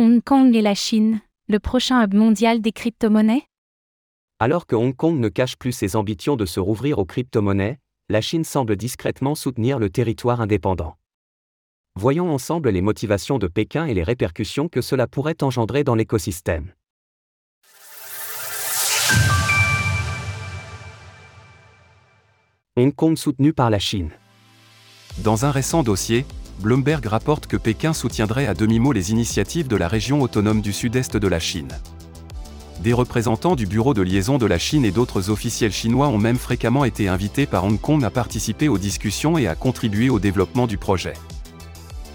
Hong Kong et la Chine, le prochain hub mondial des crypto-monnaies? Alors que Hong Kong ne cache plus ses ambitions de se rouvrir aux crypto-monnaies, la Chine semble discrètement soutenir le territoire indépendant. Voyons ensemble les motivations de Pékin et les répercussions que cela pourrait engendrer dans l'écosystème. Hong Kong soutenu par la Chine. Dans un récent dossier, Bloomberg rapporte que Pékin soutiendrait à demi-mot les initiatives de la région autonome du sud-est de la Chine. Des représentants du Bureau de liaison de la Chine et d'autres officiels chinois ont même fréquemment été invités par Hong Kong à participer aux discussions et à contribuer au développement du projet.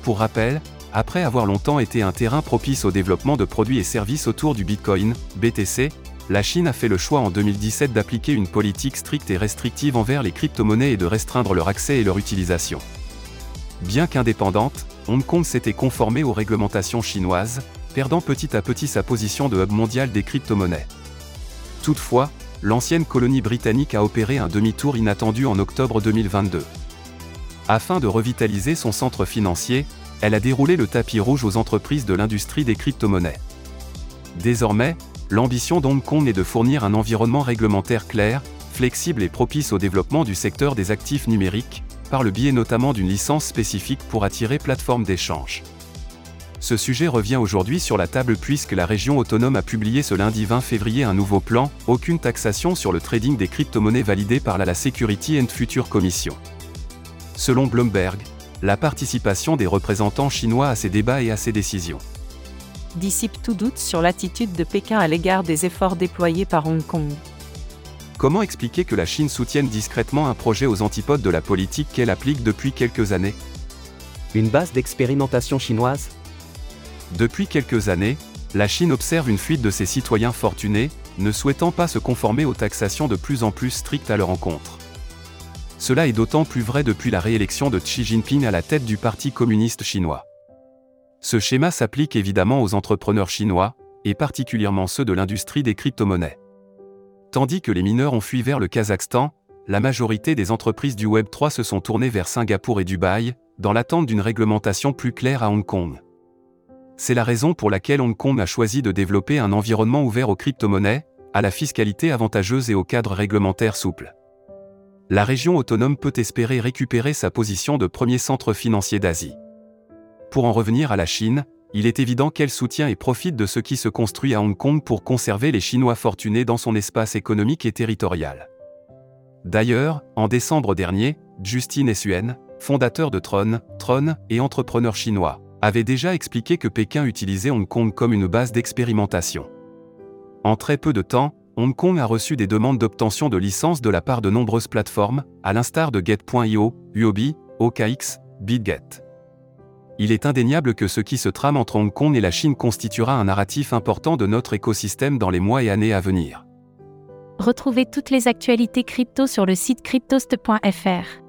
Pour rappel, après avoir longtemps été un terrain propice au développement de produits et services autour du Bitcoin, BTC, la Chine a fait le choix en 2017 d'appliquer une politique stricte et restrictive envers les crypto-monnaies et de restreindre leur accès et leur utilisation. Bien qu'indépendante, Hong Kong s'était conformé aux réglementations chinoises, perdant petit à petit sa position de hub mondial des crypto-monnaies. Toutefois, l'ancienne colonie britannique a opéré un demi-tour inattendu en octobre 2022. Afin de revitaliser son centre financier, elle a déroulé le tapis rouge aux entreprises de l'industrie des crypto-monnaies. Désormais, l'ambition d'Hong Kong est de fournir un environnement réglementaire clair, flexible et propice au développement du secteur des actifs numériques, par le biais notamment d'une licence spécifique pour attirer plateformes d'échange. Ce sujet revient aujourd'hui sur la table puisque la région autonome a publié ce lundi 20 février un nouveau plan, aucune taxation sur le trading des crypto-monnaies validé par la, Security and Future Commission. Selon Bloomberg, la participation des représentants chinois à ces débats et à ces décisions dissipe tout doute sur l'attitude de Pékin à l'égard des efforts déployés par Hong Kong. Comment expliquer que la Chine soutienne discrètement un projet aux antipodes de la politique qu'elle applique depuis quelques années? Une base d'expérimentation chinoise? Depuis quelques années, la Chine observe une fuite de ses citoyens fortunés, ne souhaitant pas se conformer aux taxations de plus en plus strictes à leur encontre. Cela est d'autant plus vrai depuis la réélection de Xi Jinping à la tête du Parti communiste chinois. Ce schéma s'applique évidemment aux entrepreneurs chinois, et particulièrement ceux de l'industrie des crypto-monnaies. Tandis que les mineurs ont fui vers le Kazakhstan, la majorité des entreprises du Web 3 se sont tournées vers Singapour et Dubaï, dans l'attente d'une réglementation plus claire à Hong Kong. C'est la raison pour laquelle Hong Kong a choisi de développer un environnement ouvert aux crypto-monnaies, à la fiscalité avantageuse et au cadre réglementaire souple. La région autonome peut espérer récupérer sa position de premier centre financier d'Asie. Pour en revenir à la Chine, il est évident qu'elle soutient et profite de ce qui se construit à Hong Kong pour conserver les Chinois fortunés dans son espace économique et territorial. D'ailleurs, en décembre dernier, Justin Suen, fondateur de Tron, Tron et entrepreneur chinois, avait déjà expliqué que Pékin utilisait Hong Kong comme une base d'expérimentation. En très peu de temps, Hong Kong a reçu des demandes d'obtention de licences de la part de nombreuses plateformes, à l'instar de Get.io, Uobi, OKX, BitGet. Il est indéniable que ce qui se trame entre Hong Kong et la Chine constituera un narratif important de notre écosystème dans les mois et années à venir. Retrouvez toutes les actualités crypto sur le site cryptost.fr.